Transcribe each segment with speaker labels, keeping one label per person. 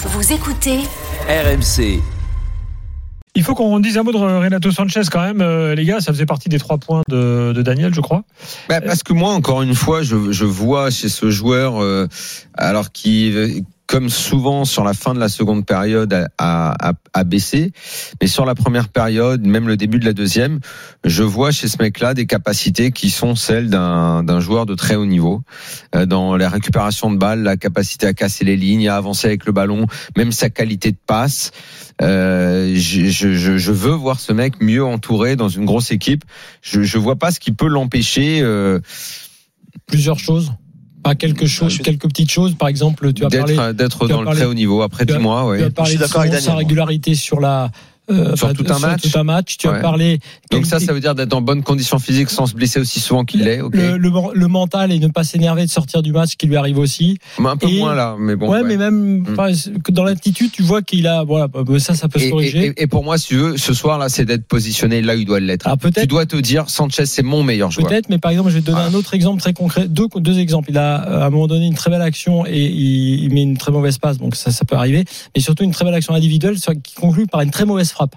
Speaker 1: Vous écoutez
Speaker 2: RMC.
Speaker 3: Il faut qu'on dise un mot de Renato Sanchez quand même, euh, les gars. Ça faisait partie des trois points de, de Daniel, je crois.
Speaker 4: Bah, parce que moi, encore une fois, je, je vois chez ce joueur, euh, alors qui, comme souvent sur la fin de la seconde période, a, a, a, baissé, mais sur la première période, même le début de la deuxième, je vois chez ce mec-là des capacités qui sont celles d'un joueur de très haut niveau, euh, dans la récupération de balles, la capacité à casser les lignes, à avancer avec le ballon, même sa qualité de passe. Euh, je, je, je, veux voir ce mec mieux entouré dans une grosse équipe. Je, je vois pas ce qui peut l'empêcher. Euh...
Speaker 5: Plusieurs choses. Pas quelque chose, quelques petites choses. Par exemple, tu as parlé
Speaker 4: d'être dans le très haut niveau après 10 mois. Ouais.
Speaker 5: Tu as parlé de sa régularité sur la
Speaker 4: euh, sur tout un match.
Speaker 5: Tout un match. Tu
Speaker 4: ouais.
Speaker 5: as parlé.
Speaker 4: Donc ça, ça veut dire d'être en bonne condition physique sans se blesser aussi souvent qu'il l'est. Okay.
Speaker 5: Le, le, le, mental et ne pas s'énerver de sortir du match qui lui arrive aussi.
Speaker 4: Un peu
Speaker 5: et,
Speaker 4: moins là, mais bon.
Speaker 5: Ouais, ouais. mais même mmh. dans l'attitude, tu vois qu'il a. Voilà, ça, ça peut
Speaker 4: et,
Speaker 5: se corriger.
Speaker 4: Et, et, pour moi, si tu veux, ce soir là, c'est d'être positionné là où il doit l'être.
Speaker 5: Ah.
Speaker 4: Tu dois te dire, Sanchez, c'est mon meilleur joueur.
Speaker 5: Peut-être, mais par exemple, je vais te donner ah. un autre exemple très concret. Deux, deux exemples. Il a à un moment donné une très belle action et il, il met une très mauvaise passe, donc ça, ça peut arriver. Mais surtout une très belle action individuelle qui conclut par une très mauvaise frappe.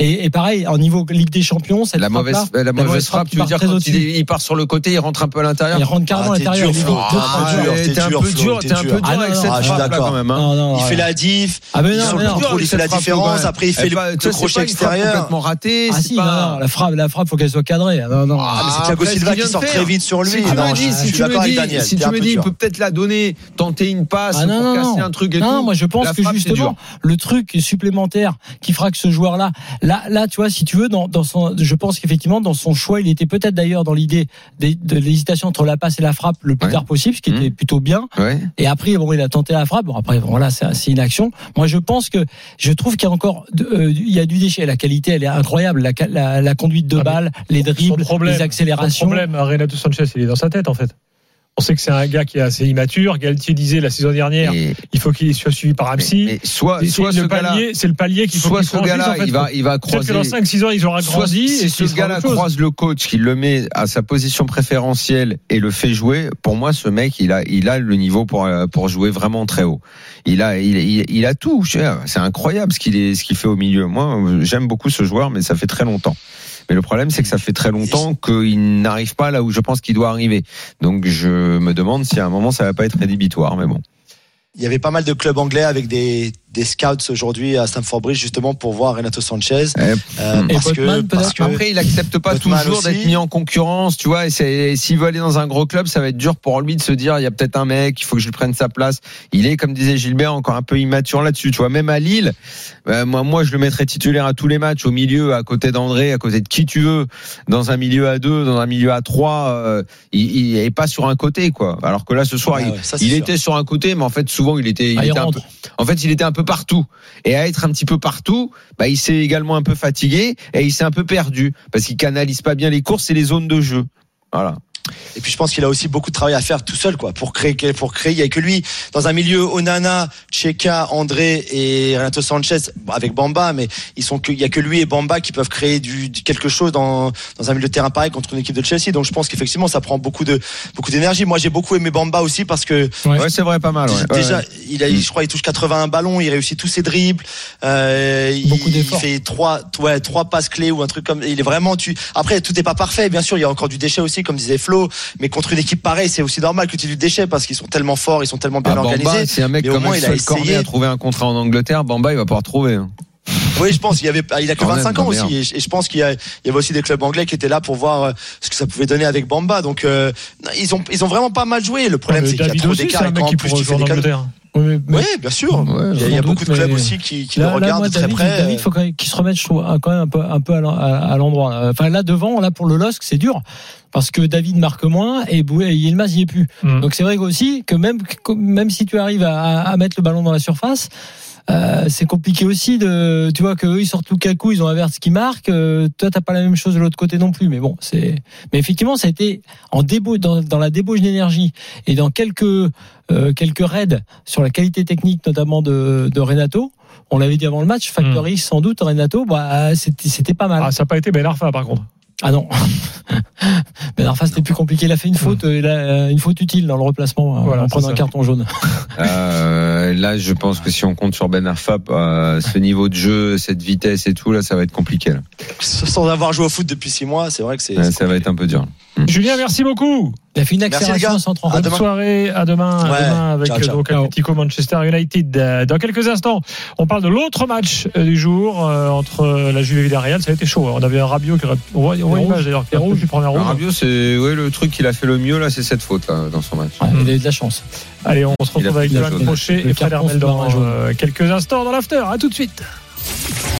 Speaker 5: Et, et, pareil, en niveau Ligue des Champions, cette
Speaker 4: la mauvaise,
Speaker 5: la,
Speaker 4: la mauvaise frappe, frappe tu veux dire quand il, il, part sur le côté, il rentre un peu à l'intérieur.
Speaker 5: Il rentre carrément
Speaker 6: ah,
Speaker 5: à l'intérieur.
Speaker 4: T'es un peu dur, t'es un peu dur avec cette frappe là quand même.
Speaker 6: Il fait la diff,
Speaker 5: ah,
Speaker 6: il sur le contrôle, il fait la différence. Après, il fait le crochet extérieur.
Speaker 4: complètement raté.
Speaker 5: Ah si, la frappe, la frappe, faut qu'elle soit cadrée. Non, non.
Speaker 6: Ah, mais c'est Thiago Silva qui sort très vite sur lui.
Speaker 4: Si tu me dis, si tu me dis, il peut peut-être la donner, tenter une passe pour casser un truc et tout.
Speaker 5: Non, moi je pense que justement, le truc supplémentaire qui fera que ce joueur-là, là, là, tu vois, si tu veux, dans, dans son, je pense qu'effectivement, dans son choix, il était peut-être d'ailleurs dans l'idée de, l'hésitation entre la passe et la frappe le plus
Speaker 4: Ouais.
Speaker 5: tard possible, ce qui était
Speaker 4: Mhm.
Speaker 5: plutôt bien.
Speaker 4: Ouais.
Speaker 5: Et après, bon, il a tenté la frappe. Bon, après, voilà, c'est c'est une action. Moi, je pense que je trouve qu'il y a encore, euh, il y a du déchet. La qualité, elle est incroyable. La, la, la conduite de
Speaker 3: Ah,
Speaker 5: balle, les dribbles,
Speaker 3: problème,
Speaker 5: les accélérations.
Speaker 3: problème, Renato Sanchez, il est dans sa tête en fait. On sait que c'est un gars qui est assez immature. Galtier disait la saison dernière, il faut qu'il soit suivi par un
Speaker 4: mais-
Speaker 3: psy.
Speaker 4: mais soit, soit
Speaker 3: le
Speaker 4: ce
Speaker 3: palier, c'est le palier qu'il faut
Speaker 4: soit ce gars-là,
Speaker 3: en fait.
Speaker 4: il va, il va
Speaker 3: Peut-être que
Speaker 4: croiser.
Speaker 3: dans 5-6 ans, il aura
Speaker 4: Soit
Speaker 3: grandi.
Speaker 4: si ce gars-là croise le coach, qui le met à sa position préférentielle et le fait jouer, pour moi, ce mec, il a, il a le niveau pour, euh, pour jouer vraiment très haut. Il a, il, il, il a tout. C'est incroyable ce qu'il est, ce qu'il fait au milieu. Moi, j'aime beaucoup ce joueur, mais ça fait très longtemps. Mais le problème, c'est que ça fait très longtemps qu'il n'arrive pas là où je pense qu'il doit arriver. Donc, je me demande si à un moment, ça va pas être rédhibitoire, mais bon.
Speaker 6: Il y avait pas mal de clubs anglais avec des, des scouts aujourd'hui à Stamford Bridge justement pour voir Renato Sanchez.
Speaker 4: Eh,
Speaker 6: Euh,
Speaker 5: Et
Speaker 6: parce, que, parce
Speaker 4: Après, il accepte pas
Speaker 6: Botman
Speaker 4: toujours d'être mis en concurrence, tu vois. Et s'il veut aller dans un gros club, ça va être dur pour lui de se dire, il y a peut-être un mec, il faut que je lui prenne sa place. Il est, comme disait Gilbert, encore un peu immature là-dessus, tu vois. Même à Lille, euh, moi, moi, je le mettrais titulaire à tous les matchs, au milieu, à côté d'André, à côté de qui tu veux, dans un milieu à deux, dans un milieu à trois. euh, il, il est pas sur un côté, quoi. Alors que là, ce soir,
Speaker 6: Ah
Speaker 4: il,
Speaker 6: ouais, ça, c'est
Speaker 4: il
Speaker 6: sûr.
Speaker 4: était sur un côté, mais en fait, souvent, il était, il
Speaker 5: Ah, il
Speaker 4: était un
Speaker 5: rentre.
Speaker 4: peu, en fait, il était un peu partout. Et à être un petit peu partout, bah, il s'est également un peu fatigué et il s'est un peu perdu parce qu'il canalise pas bien les courses et les zones de jeu. Voilà.
Speaker 6: Et puis je pense qu'il a aussi beaucoup de travail à faire tout seul, quoi, pour créer, pour créer. Il y a que lui dans un milieu Onana, Cheka, André et Renato Sanchez avec Bamba, mais ils sont que, il y a que lui et Bamba qui peuvent créer du, du- quelque chose dans dans un milieu de terrain pareil contre une équipe de Chelsea. Donc je pense qu'effectivement ça prend beaucoup de beaucoup d'énergie. Moi j'ai beaucoup aimé Bamba aussi parce que
Speaker 5: Ouais.
Speaker 4: Ouais, c'est vrai, pas mal. ouais.
Speaker 6: déjà
Speaker 4: Ouais.
Speaker 6: il a, je crois, il touche 81 ballons, il réussit tous ses dribbles. Euh, il,
Speaker 5: Beaucoup
Speaker 6: il
Speaker 5: d'efforts.
Speaker 6: fait trois, ouais, trois passes clés ou un truc comme. Il est vraiment tu. Après tout n'est pas parfait, bien sûr. Il y a encore du déchet aussi, comme disait Mais contre une équipe pareille, c'est aussi normal que tu aies du déchet parce qu'ils sont tellement forts, ils sont tellement bien
Speaker 4: Ah, Bamba,
Speaker 6: organisés.
Speaker 4: c'est un mec
Speaker 6: mais au
Speaker 4: comme
Speaker 6: moins,
Speaker 4: un
Speaker 6: il a essayé.
Speaker 4: a trouvé un contrat en Angleterre. Bamba, il va pouvoir trouver. hein.
Speaker 6: Oui, je pense. Il y avait, il a que
Speaker 4: Quand même,
Speaker 6: 25 ans aussi, et je, et je pense qu'il y, avait aussi des clubs anglais qui étaient là pour voir euh, ce que ça pouvait donner avec Bamba. Donc euh, ils ont, ils ont vraiment pas mal joué. Le problème,
Speaker 3: Mais
Speaker 6: c'est qu'il y a trop d'écart
Speaker 3: un
Speaker 6: et
Speaker 3: mec
Speaker 6: qu'en
Speaker 3: qui
Speaker 6: plus
Speaker 3: pourrait
Speaker 6: tu fais
Speaker 3: jouer en
Speaker 6: des.
Speaker 3: Angleterre.
Speaker 5: Oui, mais-
Speaker 6: bien sûr.
Speaker 4: Ouais,
Speaker 6: il y a, il y a
Speaker 5: sans
Speaker 6: beaucoup de clubs aussi qui, qui
Speaker 5: Là,
Speaker 6: le
Speaker 5: là,
Speaker 6: regardent
Speaker 5: moi,
Speaker 6: de très
Speaker 5: David,
Speaker 6: près.
Speaker 5: David, faut quand même qu'il se remette je trouve, à- quand même un peu, un peu à l'en- à, à l'endroit. là. Enfin, là, devant, là, pour le LOSC, c'est dur. Parce que David marque moins et Boué et Yilmaz y est plus.
Speaker 3: Mm.
Speaker 5: Donc, c'est vrai aussi que même, que même si tu arrives à mettre le ballon dans la surface, euh, c'est compliqué aussi de, tu vois que eux ils sortent Lukaku, ils ont un qui marque. Euh, toi t'as pas la même chose de l'autre côté non plus, mais bon, c'est. Mais effectivement, ça a été en débauche, dans, dans la débauche d'énergie et dans quelques euh, quelques raids sur la qualité technique, notamment de, de Renato. On l'avait dit avant le match, Factory sans doute Renato, bah c'était c'était pas mal.
Speaker 3: Ah, ça n'a pas été Ben Arfa par contre.
Speaker 5: Ah non. Ben Arfa c'était plus compliqué. Il a fait une faute, euh, il a, euh, une faute utile dans le replacement euh,
Speaker 3: Voilà,
Speaker 5: en prenant un carton jaune.
Speaker 4: Euh, là, je pense que si on compte sur Ben Arfa, euh, ce niveau de jeu, cette vitesse et tout, là, ça va être compliqué. Là.
Speaker 6: Sans avoir joué au foot depuis six mois, c'est vrai que c'est.
Speaker 4: Ouais,
Speaker 6: c'est
Speaker 4: ça va être un peu dur.
Speaker 3: Julien, merci beaucoup.
Speaker 5: Il a fait une
Speaker 6: Merci, les
Speaker 5: accélération
Speaker 6: gars.
Speaker 5: à 130.
Speaker 6: À
Speaker 3: Bonne
Speaker 6: demain.
Speaker 3: soirée, à demain, à
Speaker 6: Ouais.
Speaker 3: demain avec
Speaker 6: Ciao, ciao.
Speaker 3: donc Atletico Manchester United. Euh, Dans quelques instants, on parle de l'autre match euh, du jour euh, entre la Juve et Villarreal. Ça a été chaud. hein. On avait un Rabiot qui aurait... on voit, on voit
Speaker 5: Et
Speaker 3: l'image
Speaker 5: rouge.
Speaker 3: d'ailleurs qui a rouge du premier rouge.
Speaker 4: Rabiot, c'est ouais, le truc qu'il a fait le mieux là, c'est cette faute là dans son match.
Speaker 5: Ouais, il a eu de la chance.
Speaker 3: Allez, on se retrouve avec Johan. Crochet et Fred Hermel dans euh, quelques instants dans l'after. À tout de suite.